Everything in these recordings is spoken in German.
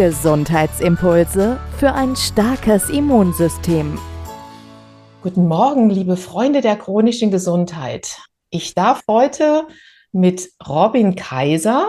Gesundheitsimpulse für ein starkes Immunsystem. Guten Morgen, liebe Freunde der chronischen Gesundheit. Ich darf heute mit Robin Kaiser,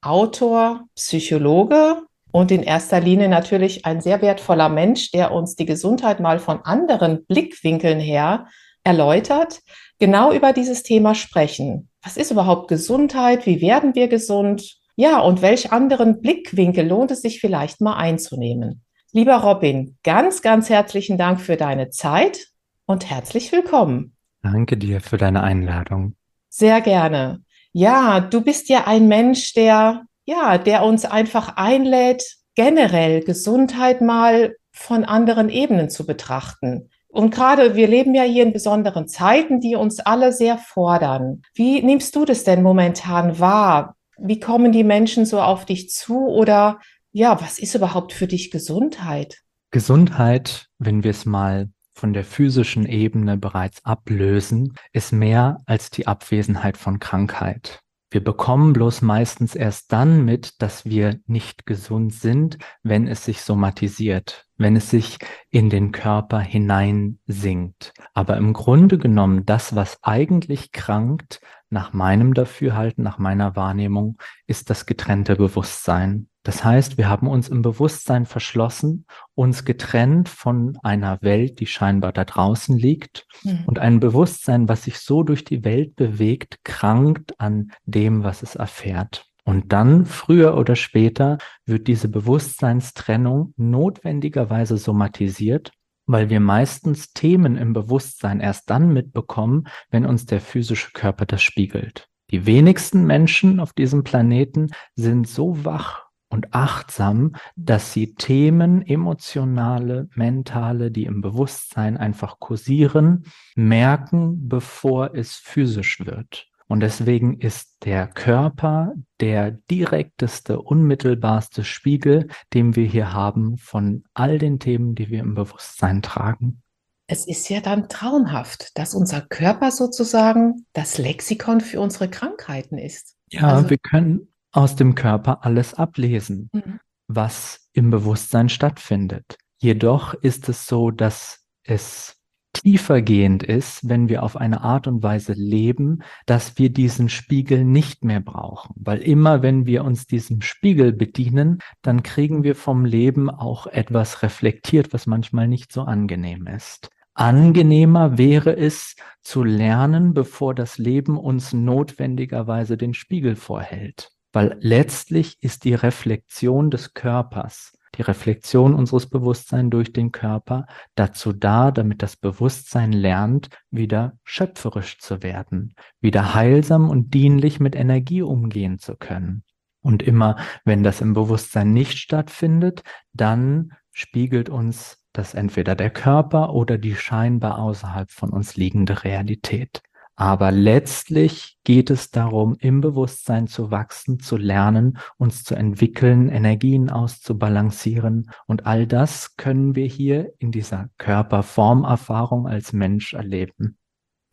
Autor, Psychologe, und in erster Linie natürlich ein sehr wertvoller Mensch, der uns die Gesundheit mal von anderen Blickwinkeln her erläutert, genau über dieses Thema sprechen. Was ist überhaupt Gesundheit? Wie werden wir gesund? Ja, und welch anderen Blickwinkel lohnt es sich vielleicht mal einzunehmen? Lieber Robin, ganz, ganz herzlichen Dank für deine Zeit und herzlich willkommen. Danke dir für deine Einladung. Sehr gerne. Ja, du bist ja ein Mensch, der ja, der uns einfach einlädt, generell Gesundheit mal von anderen Ebenen zu betrachten. Und gerade wir leben ja hier in besonderen Zeiten, die uns alle sehr fordern. Wie nimmst du das denn momentan wahr? Wie kommen die Menschen so auf dich zu? Oder ja, was ist überhaupt für dich Gesundheit? Gesundheit, wenn wir es mal von der physischen Ebene bereits ablösen, ist mehr als die Abwesenheit von Krankheit. Wir bekommen bloß meistens erst dann mit, dass wir nicht gesund sind, wenn es sich somatisiert, wenn es sich in den Körper hineinsinkt. Aber im Grunde genommen, das, was eigentlich krankt, nach meinem Dafürhalten, nach meiner Wahrnehmung, ist das getrennte Bewusstsein. Das heißt, wir haben uns im Bewusstsein verschlossen, uns getrennt von einer Welt, die scheinbar da draußen liegt mhm. und ein Bewusstsein, was sich so durch die Welt bewegt, krankt an dem, was es erfährt. Und dann, früher oder später, wird diese Bewusstseinstrennung notwendigerweise somatisiert, weil wir meistens Themen im Bewusstsein erst dann mitbekommen, wenn uns der physische Körper das spiegelt. Die wenigsten Menschen auf diesem Planeten sind so wach und achtsam, dass sie Themen, emotionale, mentale, die im Bewusstsein einfach kursieren, merken, bevor es physisch wird. Und deswegen ist der Körper der direkteste, unmittelbarste Spiegel, den wir hier haben von all den Themen, die wir im Bewusstsein tragen. Es ist ja dann traumhaft, dass unser Körper sozusagen das Lexikon für unsere Krankheiten ist. Ja, also, wir können aus dem Körper alles ablesen, mhm. was im Bewusstsein stattfindet. Jedoch ist es so, dass es tiefergehend ist, wenn wir auf eine Art und Weise leben, dass wir diesen Spiegel nicht mehr brauchen. Weil immer, wenn wir uns diesem Spiegel bedienen, dann kriegen wir vom Leben auch etwas reflektiert, was manchmal nicht so angenehm ist. Angenehmer wäre es zu lernen, bevor das Leben uns notwendigerweise den Spiegel vorhält weil letztlich ist die Reflexion des Körpers, die Reflexion unseres Bewusstseins durch den Körper dazu da, damit das Bewusstsein lernt, wieder schöpferisch zu werden, wieder heilsam und dienlich mit Energie umgehen zu können. Und immer, wenn das im Bewusstsein nicht stattfindet, dann spiegelt uns das entweder der Körper oder die scheinbar außerhalb von uns liegende Realität. Aber letztlich geht es darum, im Bewusstsein zu wachsen, zu lernen, uns zu entwickeln, Energien auszubalancieren. Und all das können wir hier in dieser Körperformerfahrung als Mensch erleben.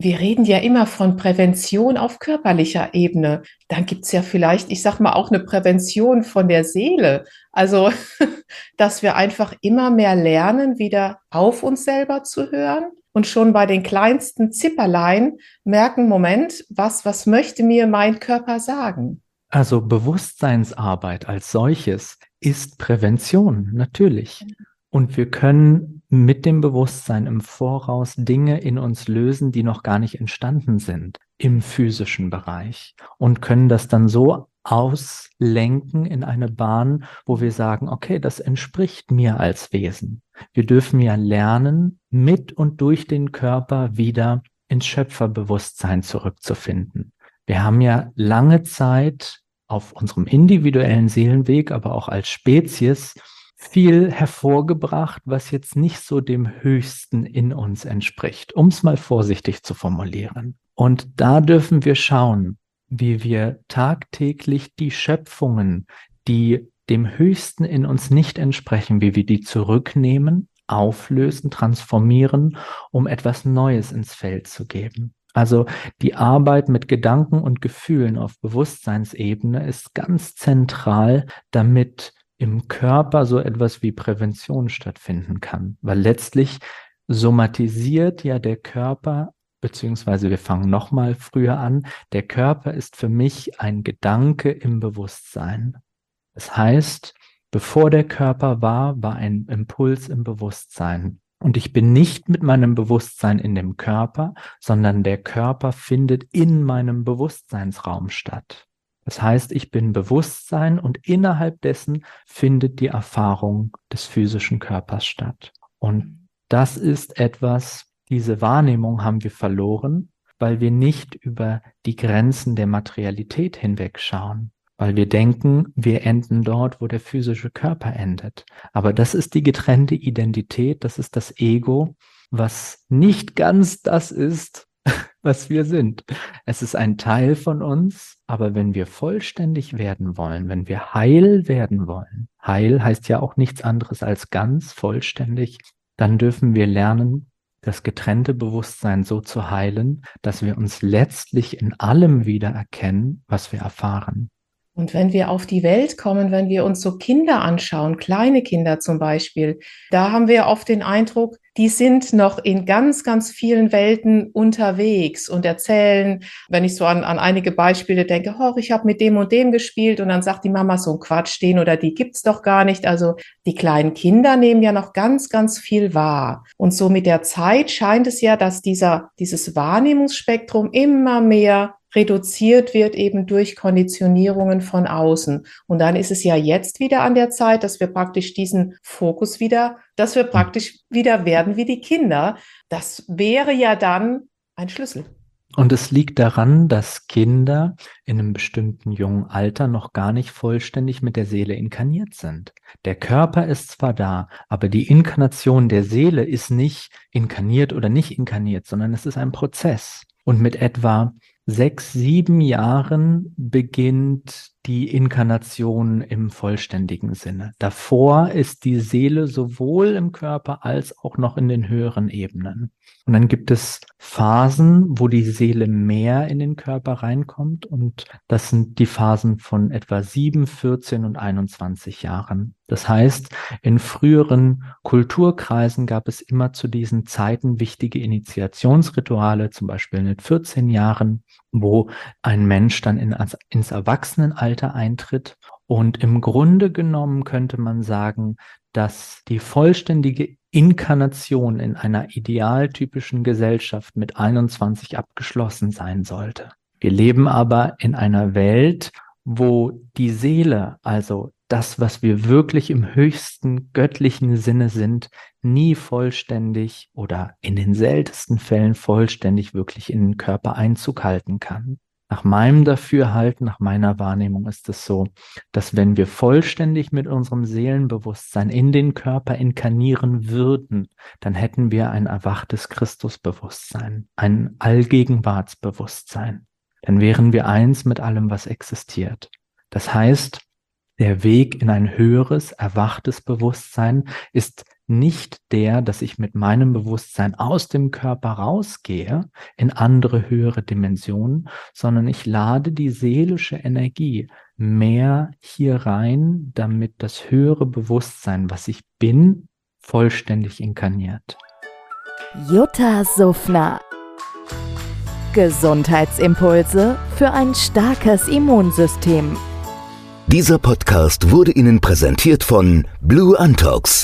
Wir reden ja immer von Prävention auf körperlicher Ebene. Dann gibt es ja vielleicht, ich sag mal, auch eine Prävention von der Seele. Also, dass wir einfach immer mehr lernen, wieder auf uns selber zu hören und schon bei den kleinsten Zipperlein merken, Moment, was, was möchte mir mein Körper sagen? Also Bewusstseinsarbeit als solches ist Prävention, natürlich. Und wir können mit dem Bewusstsein im Voraus Dinge in uns lösen, die noch gar nicht entstanden sind im physischen Bereich und können das dann so auslenken in eine Bahn, wo wir sagen, okay, das entspricht mir als Wesen. Wir dürfen ja lernen, mit und durch den Körper wieder ins Schöpferbewusstsein zurückzufinden. Wir haben ja lange Zeit auf unserem individuellen Seelenweg, aber auch als Spezies viel hervorgebracht, was jetzt nicht so dem Höchsten in uns entspricht, um es mal vorsichtig zu formulieren. Und da dürfen wir schauen, wie wir tagtäglich die Schöpfungen, die dem Höchsten in uns nicht entsprechen, wie wir die zurücknehmen, auflösen, transformieren, um etwas Neues ins Feld zu geben. Also die Arbeit mit Gedanken und Gefühlen auf Bewusstseinsebene ist ganz zentral, damit im Körper so etwas wie Prävention stattfinden kann, weil letztlich somatisiert ja der Körper, beziehungsweise wir fangen nochmal früher an, der Körper ist für mich ein Gedanke im Bewusstsein. Das heißt, bevor der Körper war, war ein Impuls im Bewusstsein. Und ich bin nicht mit meinem Bewusstsein in dem Körper, sondern der Körper findet in meinem Bewusstseinsraum statt. Das heißt, ich bin Bewusstsein und innerhalb dessen findet die Erfahrung des physischen Körpers statt. Und das ist etwas, diese Wahrnehmung haben wir verloren, weil wir nicht über die Grenzen der Materialität hinwegschauen, weil wir denken, wir enden dort, wo der physische Körper endet. Aber das ist die getrennte Identität, das ist das Ego, was nicht ganz das ist, was wir sind. Es ist ein Teil von uns, aber wenn wir vollständig werden wollen, wenn wir heil werden wollen, heil heißt ja auch nichts anderes als ganz vollständig, dann dürfen wir lernen, das getrennte Bewusstsein so zu heilen, dass wir uns letztlich in allem wieder erkennen, was wir erfahren. Und wenn wir auf die Welt kommen, wenn wir uns so Kinder anschauen, kleine Kinder zum Beispiel, da haben wir oft den Eindruck, die sind noch in ganz, ganz vielen Welten unterwegs und erzählen, wenn ich so an, an einige Beispiele denke, oh, ich habe mit dem und dem gespielt und dann sagt die Mama so ein Quatsch, den oder die gibt's doch gar nicht. Also die kleinen Kinder nehmen ja noch ganz, ganz viel wahr. Und so mit der Zeit scheint es ja, dass dieser, dieses Wahrnehmungsspektrum immer mehr reduziert wird eben durch Konditionierungen von außen. Und dann ist es ja jetzt wieder an der Zeit, dass wir praktisch diesen Fokus wieder, dass wir praktisch wieder werden wie die Kinder. Das wäre ja dann ein Schlüssel. Und es liegt daran, dass Kinder in einem bestimmten jungen Alter noch gar nicht vollständig mit der Seele inkarniert sind. Der Körper ist zwar da, aber die Inkarnation der Seele ist nicht inkarniert oder nicht inkarniert, sondern es ist ein Prozess. Und mit etwa sechs, sieben Jahren beginnt die Inkarnation im vollständigen Sinne. Davor ist die Seele sowohl im Körper als auch noch in den höheren Ebenen. Und dann gibt es Phasen, wo die Seele mehr in den Körper reinkommt. Und das sind die Phasen von etwa 7, 14 und 21 Jahren. Das heißt, in früheren Kulturkreisen gab es immer zu diesen Zeiten wichtige Initiationsrituale, zum Beispiel mit 14 Jahren, wo ein Mensch dann in, ins Erwachsenenalter eintritt. Und im Grunde genommen könnte man sagen, dass die vollständige Inkarnation in einer idealtypischen Gesellschaft mit 21 abgeschlossen sein sollte. Wir leben aber in einer Welt, wo die Seele, also das, was wir wirklich im höchsten göttlichen Sinne sind, nie vollständig oder in den seltensten Fällen vollständig wirklich in den Körper Einzug halten kann. Nach meinem Dafürhalten, nach meiner Wahrnehmung ist es so, dass wenn wir vollständig mit unserem Seelenbewusstsein in den Körper inkarnieren würden, dann hätten wir ein erwachtes Christusbewusstsein, ein Allgegenwartsbewusstsein. Dann wären wir eins mit allem, was existiert. Das heißt, der Weg in ein höheres, erwachtes Bewusstsein ist nicht der, dass ich mit meinem Bewusstsein aus dem Körper rausgehe in andere höhere Dimensionen, sondern ich lade die seelische Energie mehr hier rein, damit das höhere Bewusstsein, was ich bin, vollständig inkarniert. Jutta Suffner Gesundheitsimpulse für ein starkes Immunsystem. Dieser Podcast wurde Ihnen präsentiert von Blue Antox